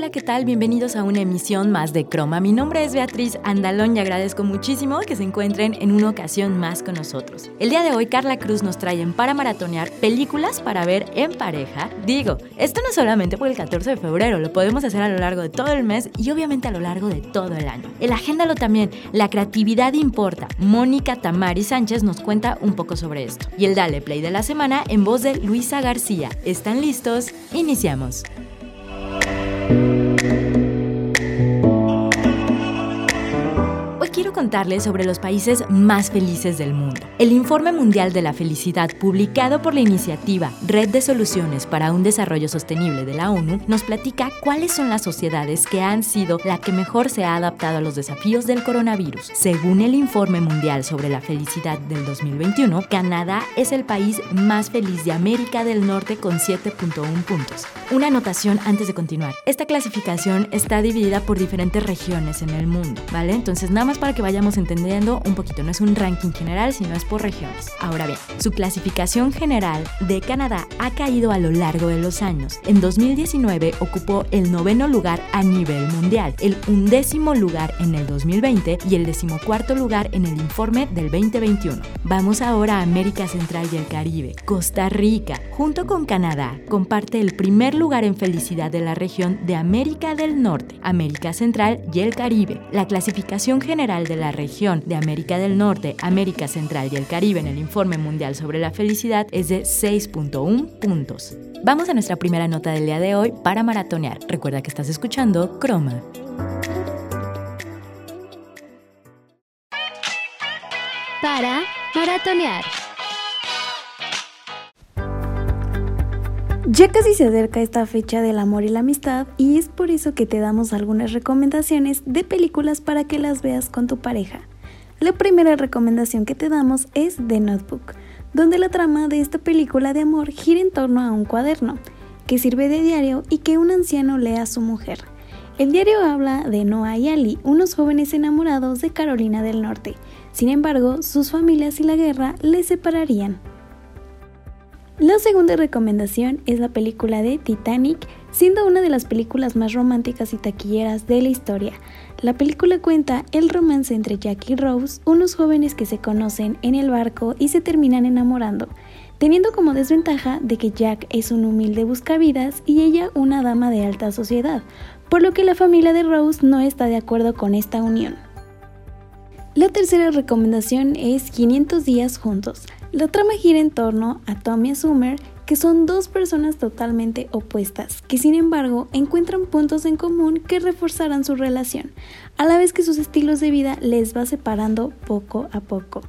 Hola, ¿qué tal? Bienvenidos a una emisión más de Croma. Mi nombre es Beatriz Andalón y agradezco muchísimo que se encuentren en una ocasión más con nosotros. El día de hoy, Carla Cruz nos trae para maratonear películas para ver en pareja. Digo, esto no solamente por el 14 de febrero, lo podemos hacer a lo largo de todo el mes y obviamente a lo largo de todo el año. El agéndalo también, la creatividad importa. Mónica Tamari Sánchez nos cuenta un poco sobre esto. Y el Dale Play de la semana en voz de Luisa García. ¿Están listos? Iniciamos. Contarles sobre los países más felices del mundo. El Informe Mundial de la Felicidad, publicado por la iniciativa Red de Soluciones para un Desarrollo Sostenible de la ONU, nos platica cuáles son las sociedades que han sido la que mejor se ha adaptado a los desafíos del coronavirus. Según el Informe Mundial sobre la Felicidad del 2021, Canadá es el país más feliz de América del Norte con 7.1 puntos. Una anotación antes de continuar. Esta clasificación está dividida por diferentes regiones en el mundo, ¿vale? Entonces, nada más para que vayamos entendiendo un poquito, no es un ranking general, sino es por regiones. Ahora bien, su clasificación general de Canadá ha caído a lo largo de los años. En 2019 ocupó el noveno lugar a nivel mundial, el undécimo lugar en el 2020 y el decimocuarto lugar en el informe del 2021. Vamos ahora a América Central y el Caribe. Costa Rica, junto con Canadá, comparte el primer lugar en felicidad de la región de América del Norte, América Central y el Caribe. La clasificación general de la región de América del Norte, América Central y el Caribe en el Informe Mundial sobre la Felicidad es de 6.1 puntos. Vamos a nuestra primera nota del día de hoy para maratonear. Recuerda que estás escuchando Croma. Para maratonear. Ya casi se acerca esta fecha del amor y la amistad y es por eso que te damos algunas recomendaciones de películas para que las veas con tu pareja. La primera recomendación que te damos es The Notebook, donde la trama de esta película de amor gira en torno a un cuaderno que sirve de diario y que un anciano lee a su mujer. El diario habla de Noah y Ali, unos jóvenes enamorados de Carolina del Norte. Sin embargo, sus familias y la guerra les separarían. La segunda recomendación es la película de Titanic, siendo una de las películas más románticas y taquilleras de la historia. La película cuenta el romance entre Jack y Rose, unos jóvenes que se conocen en el barco y se terminan enamorando, teniendo como desventaja de que Jack es un humilde buscavidas y ella una dama de alta sociedad, por lo que la familia de Rose no está de acuerdo con esta unión. La tercera recomendación es 500 días juntos. La trama gira en torno a Tommy y Summer, que son dos personas totalmente opuestas, que sin embargo encuentran puntos en común que reforzarán su relación, a la vez que sus estilos de vida les va separando poco a poco.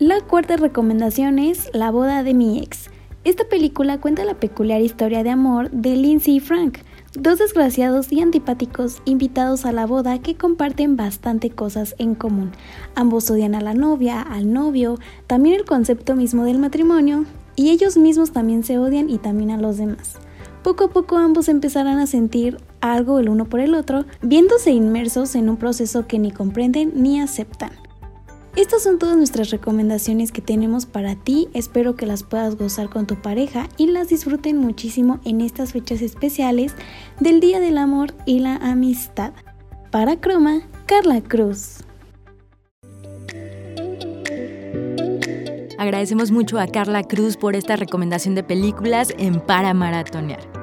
La cuarta recomendación es La boda de mi ex. Esta película cuenta la peculiar historia de amor de Lindsay y Frank, Dos desgraciados y antipáticos invitados a la boda que comparten bastante cosas en común. Ambos odian a la novia, al novio, también el concepto mismo del matrimonio, y ellos mismos también se odian y también a los demás. Poco a poco ambos empezarán a sentir algo el uno por el otro, viéndose inmersos en un proceso que ni comprenden ni aceptan. Estas son todas nuestras recomendaciones que tenemos para ti, espero que las puedas gozar con tu pareja y las disfruten muchísimo en estas fechas especiales del Día del Amor y la Amistad. Para Croma, Carla Cruz. Agradecemos mucho a Carla Cruz por esta recomendación de películas en Para Maratonear.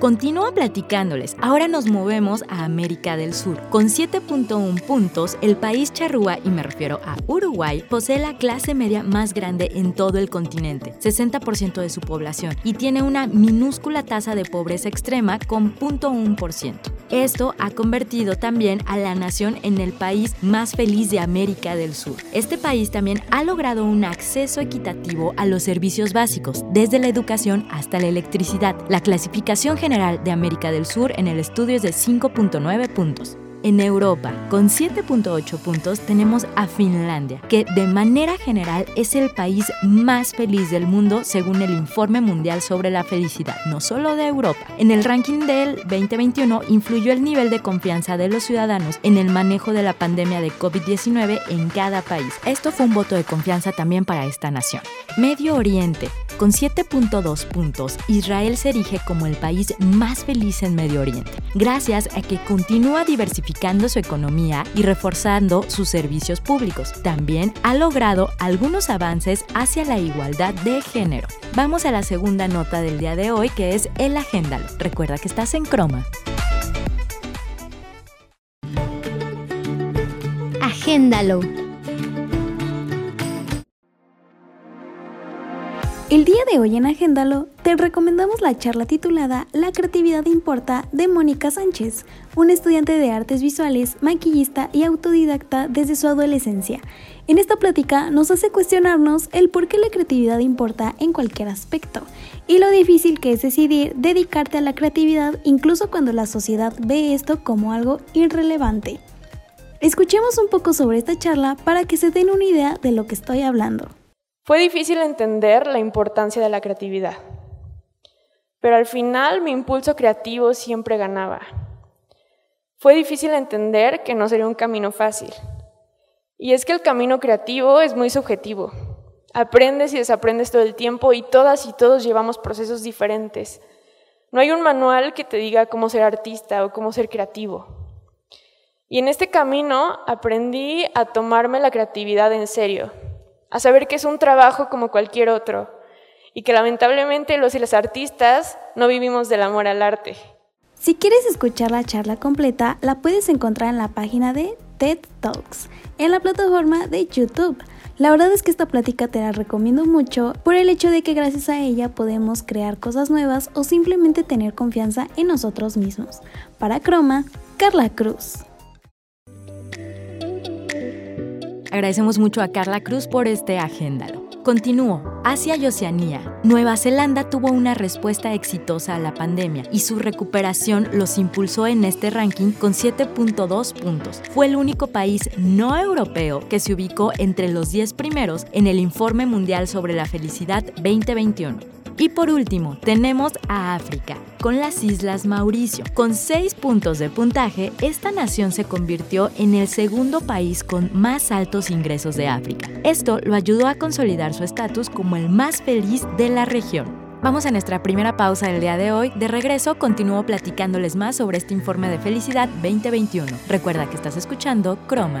Continúa platicándoles. Ahora nos movemos a América del Sur. Con 7.1 puntos, el país charrúa, y me refiero a Uruguay, posee la clase media más grande en todo el continente, 60% de su población, y tiene una minúscula tasa de pobreza extrema con 0.1%. Esto ha convertido también a la nación en el país más feliz de América del Sur. Este país también ha logrado un acceso equitativo a los servicios básicos, desde la educación hasta la electricidad. La clasificación general de América del Sur en el estudio es de 5.9 puntos. En Europa, con 7.8 puntos, tenemos a Finlandia, que de manera general es el país más feliz del mundo según el Informe Mundial sobre la Felicidad, no solo de Europa. En el ranking del 2021 influyó el nivel de confianza de los ciudadanos en el manejo de la pandemia de COVID-19 en cada país. Esto fue un voto de confianza también para esta nación. Medio Oriente. Con 7.2 puntos, Israel se erige como el país más feliz en Medio Oriente, gracias a que continúa diversificando su economía y reforzando sus servicios públicos. También ha logrado algunos avances hacia la igualdad de género. Vamos a la segunda nota del día de hoy que es el agéndalo. Recuerda que estás en croma. Agéndalo. El día de hoy en Agéndalo te recomendamos la charla titulada La creatividad importa de Mónica Sánchez, una estudiante de artes visuales, maquillista y autodidacta desde su adolescencia. En esta plática nos hace cuestionarnos el por qué la creatividad importa en cualquier aspecto y lo difícil que es decidir dedicarte a la creatividad incluso cuando la sociedad ve esto como algo irrelevante. Escuchemos un poco sobre esta charla para que se den una idea de lo que estoy hablando. Fue difícil entender la importancia de la creatividad, pero al final mi impulso creativo siempre ganaba. Fue difícil entender que no sería un camino fácil. Y es que el camino creativo es muy subjetivo. Aprendes y desaprendes todo el tiempo y todas y todos llevamos procesos diferentes. No hay un manual que te diga cómo ser artista o cómo ser creativo. Y en este camino aprendí a tomarme la creatividad en serio, a saber que es un trabajo como cualquier otro y que lamentablemente los y las artistas no vivimos del amor al arte. Si quieres escuchar la charla completa, la puedes encontrar en la página de TED Talks, en la plataforma de YouTube. La verdad es que esta plática te la recomiendo mucho por el hecho de que gracias a ella podemos crear cosas nuevas o simplemente tener confianza en nosotros mismos. Para Croma, Carla Cruz. Agradecemos mucho a Carla Cruz por este agéndalo. Continúo. Asia y Oceanía. Nueva Zelanda tuvo una respuesta exitosa a la pandemia y su recuperación los impulsó en este ranking con 7.2 puntos. Fue el único país no europeo que se ubicó entre los 10 primeros en el Informe Mundial sobre la Felicidad 2021. Y por último, tenemos a África, con las Islas Mauricio. Con 6 puntos de puntaje, esta nación se convirtió en el segundo país con más altos ingresos de África. Esto lo ayudó a consolidar su estatus como el más feliz de la región. Vamos a nuestra primera pausa del día de hoy. De regreso, continúo platicándoles más sobre este informe de felicidad 2021. Recuerda que estás escuchando Croma.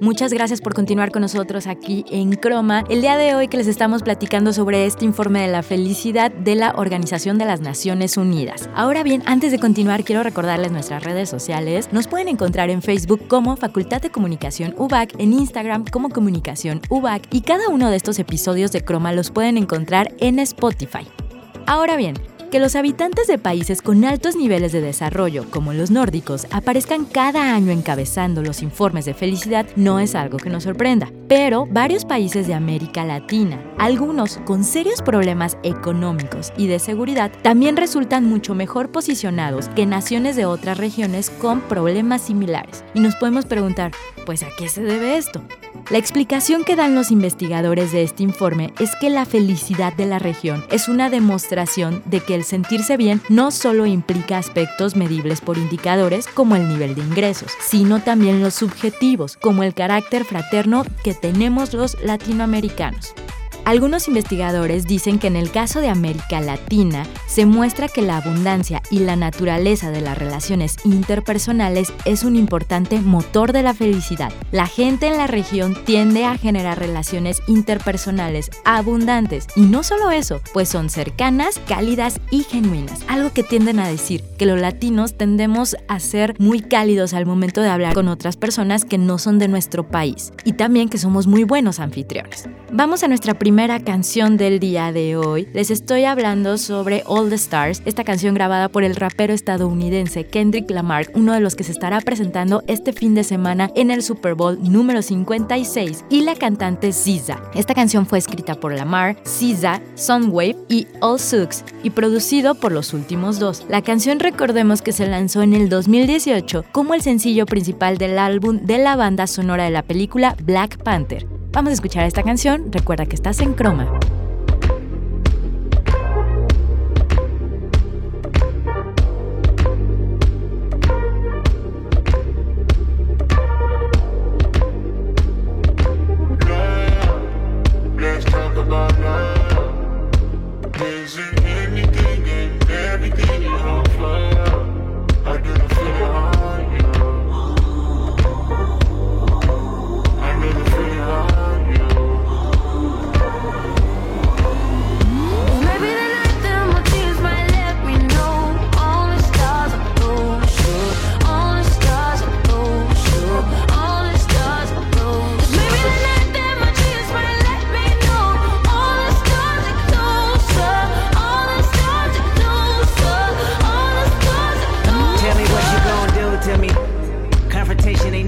Muchas gracias por continuar con nosotros aquí en Croma. El día de hoy que les estamos platicando sobre este informe de la felicidad de la Organización de las Naciones Unidas. Ahora bien, antes de continuar, quiero recordarles nuestras redes sociales. Nos pueden encontrar en Facebook como Facultad de Comunicación UBAC, en Instagram como Comunicación UBAC y cada uno de estos episodios de Croma los pueden encontrar en Spotify. Ahora bien, que los habitantes de países con altos niveles de desarrollo, como los nórdicos, aparezcan cada año encabezando los informes de felicidad no es algo que nos sorprenda. Pero varios países de América Latina, algunos con serios problemas económicos y de seguridad, también resultan mucho mejor posicionados que naciones de otras regiones con problemas similares. Y nos podemos preguntar, pues ¿a qué se debe esto? La explicación que dan los investigadores de este informe es que la felicidad de la región es una demostración de que el sentirse bien no solo implica aspectos medibles por indicadores como el nivel de ingresos, sino también los subjetivos, como el carácter fraterno que tenemos los latinoamericanos. Algunos investigadores dicen que en el caso de América Latina se muestra que la abundancia y la naturaleza de las relaciones interpersonales es un importante motor de la felicidad. La gente en la región tiende a generar relaciones interpersonales abundantes y no solo eso, pues son cercanas, cálidas y genuinas. Algo que tienden a decir que los latinos tendemos a ser muy cálidos al momento de hablar con otras personas que no son de nuestro país y también que somos muy buenos anfitriones. Vamos a nuestra primera primera canción del día de hoy. Les estoy hablando sobre All the Stars, esta canción grabada por el rapero estadounidense Kendrick Lamar, uno de los que se estará presentando este fin de semana en el Super Bowl número 56, y la cantante SZA. Esta canción fue escrita por Lamar, SZA, Sunwave y All Sucks y producido por los últimos dos. La canción recordemos que se lanzó en el 2018 como el sencillo principal del álbum de la banda sonora de la película Black Panther. Vamos a escuchar esta canción, recuerda que estás en croma.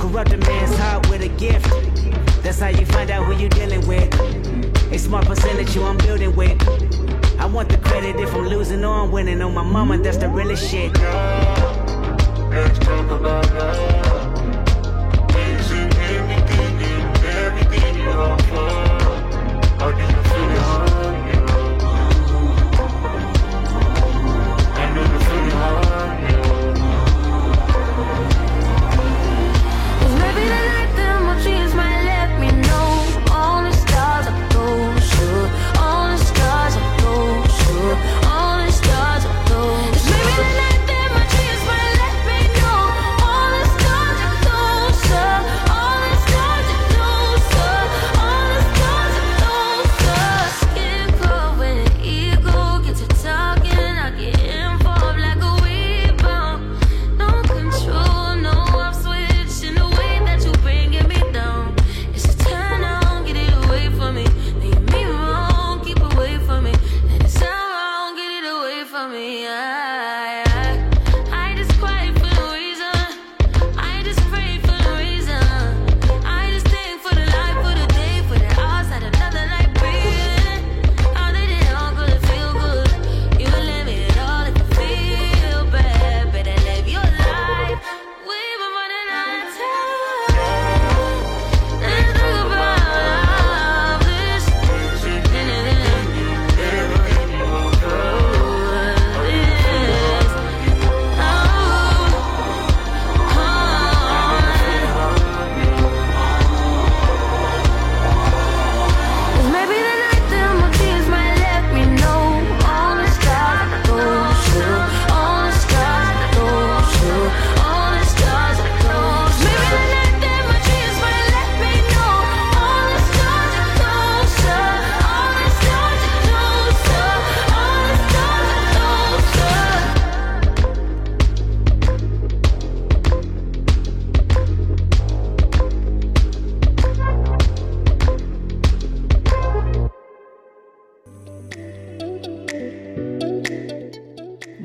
Corrupt a man's heart with a gift. That's how you find out who you're dealing with. A smart percentage you I'm building with. I want the credit if I'm losing or I'm winning. On my mama, that's the realest shit. Let's talk about love.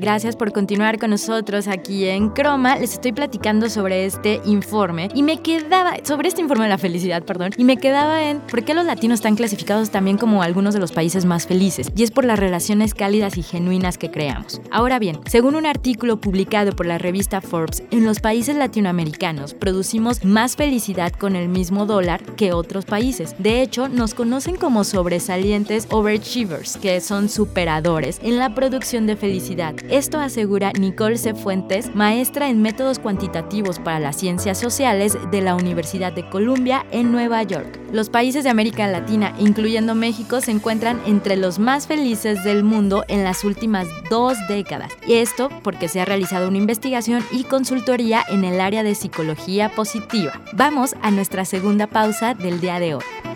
Gracias por continuar con nosotros aquí en Croma. Les estoy platicando sobre este informe y me quedaba, sobre este informe de la felicidad, perdón, y me quedaba en por qué los latinos están clasificados también como algunos de los países más felices. Y es por las relaciones cálidas y genuinas que creamos. Ahora bien, según un artículo publicado por la revista Forbes, en los países latinoamericanos producimos más felicidad con el mismo dólar que otros países. De hecho, nos conocen como sobresalientes overachievers, que son superadores en la producción de felicidad Esto asegura Nicole C. Fuentes, maestra en métodos cuantitativos para las ciencias sociales de la Universidad de Columbia en Nueva York. Los países de América Latina, incluyendo México, se encuentran entre los más felices del mundo en las últimas dos décadas. Y esto porque se ha realizado una investigación y consultoría en el área de psicología positiva. Vamos a nuestra segunda pausa del día de hoy.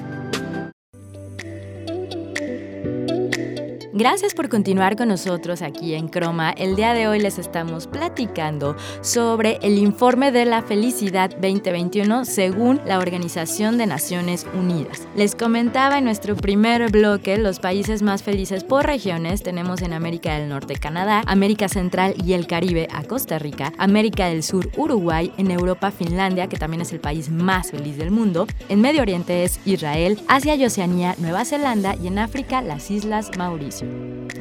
Gracias por continuar con nosotros aquí en Croma. El día de hoy les estamos platicando sobre el informe de la felicidad 2021 según la Organización de Naciones Unidas. Les comentaba en nuestro primer bloque los países más felices por regiones. Tenemos en América del Norte Canadá, América Central y el Caribe a Costa Rica, América del Sur Uruguay, en Europa Finlandia, que también es el país más feliz del mundo, en Medio Oriente es Israel, Asia y Oceanía Nueva Zelanda y en África las Islas Mauricio.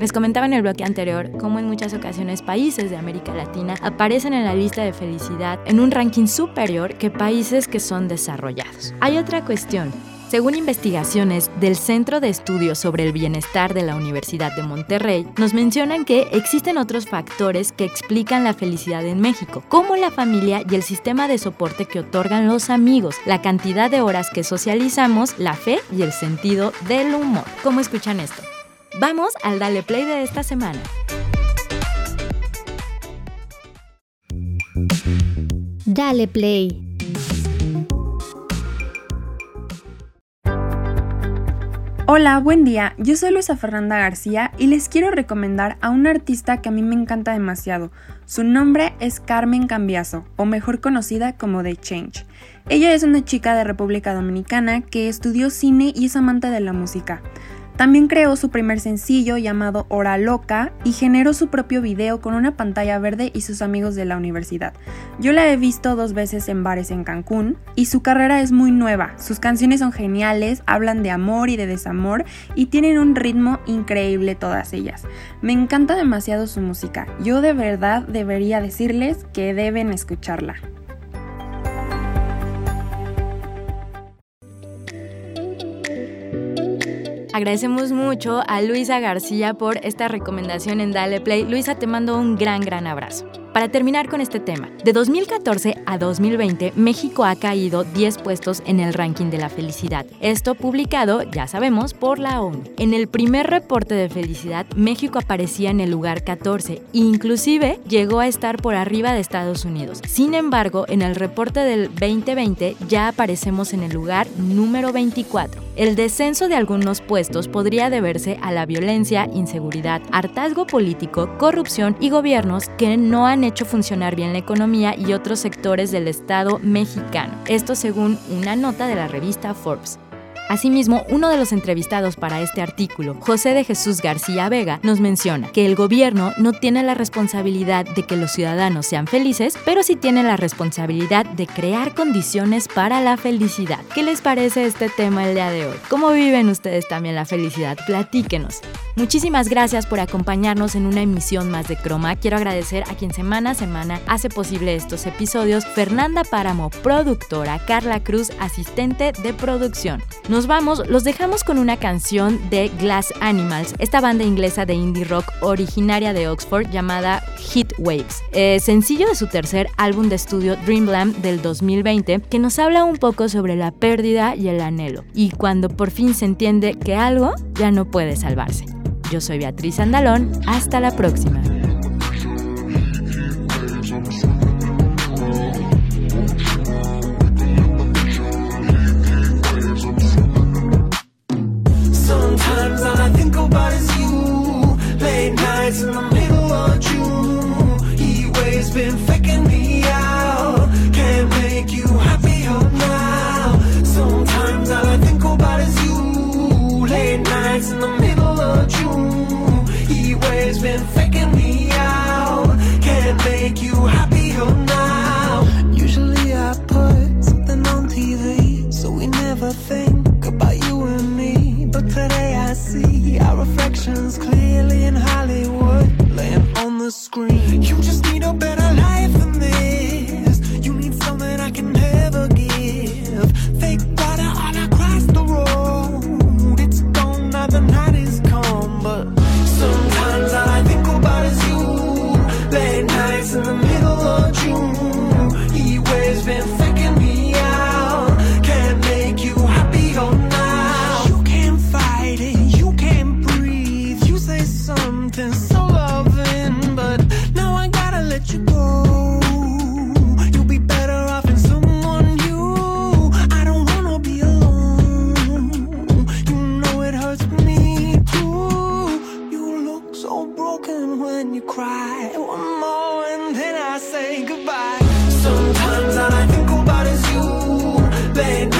Les comentaba en el bloque anterior cómo en muchas ocasiones países de América Latina aparecen en la lista de felicidad en un ranking superior que países que son desarrollados. Hay otra cuestión. Según investigaciones del Centro de Estudios sobre el Bienestar de la Universidad de Monterrey, nos mencionan que existen otros factores que explican la felicidad en México, como la familia y el sistema de soporte que otorgan los amigos, la cantidad de horas que socializamos, la fe y el sentido del humor. ¿Cómo escuchan esto? Vamos al Dale Play de esta semana. Dale Play. Hola, buen día. Yo soy Luisa Fernanda García y les quiero recomendar a una artista que a mí me encanta demasiado. Su nombre es Carmen Cambiaso, o mejor conocida como The Change. Ella es una chica de República Dominicana que estudió cine y es amante de la música. También creó su primer sencillo llamado Hora Loca y generó su propio video con una pantalla verde y sus amigos de la universidad. Yo la he visto dos veces en bares en Cancún y su carrera es muy nueva. Sus canciones son geniales, hablan de amor y de desamor y tienen un ritmo increíble todas ellas. Me encanta demasiado su música. Yo de verdad debería decirles que deben escucharla. Agradecemos mucho a Luisa García por esta recomendación en Dale Play. Luisa, te mando un gran, gran abrazo. Para terminar con este tema, de 2014 a 2020, México ha caído 10 puestos en el ranking de la felicidad. Esto publicado, ya sabemos, por la ONU. En el primer reporte de felicidad, México aparecía en el lugar 14 e inclusive llegó a estar por arriba de Estados Unidos. Sin embargo, en el reporte del 2020 ya aparecemos en el lugar número 24. El descenso de algunos puestos podría deberse a la violencia, inseguridad, hartazgo político, corrupción y gobiernos que no han hecho funcionar bien la economía y otros sectores del Estado mexicano. Esto según una nota de la revista Forbes. Asimismo, uno de los entrevistados para este artículo, José de Jesús García Vega, nos menciona que el gobierno no tiene la responsabilidad de que los ciudadanos sean felices, pero sí tiene la responsabilidad de crear condiciones para la felicidad. ¿Qué les parece este tema el día de hoy? ¿Cómo viven ustedes también la felicidad? Platíquenos. Muchísimas gracias por acompañarnos en una emisión más de Croma. Quiero agradecer a quien semana a semana hace posible estos episodios, Fernanda Páramo, productora, Carla Cruz, asistente de producción vamos, los dejamos con una canción de Glass Animals, esta banda inglesa de indie rock originaria de Oxford llamada Heat Waves, eh, sencillo de su tercer álbum de estudio Dreamland del 2020, que nos habla un poco sobre la pérdida y el anhelo, y cuando por fin se entiende que algo ya no puede salvarse. Yo soy Beatriz Andalón, hasta la próxima. When you cry. One more and then I say goodbye. Sometimes all I think about is you. Late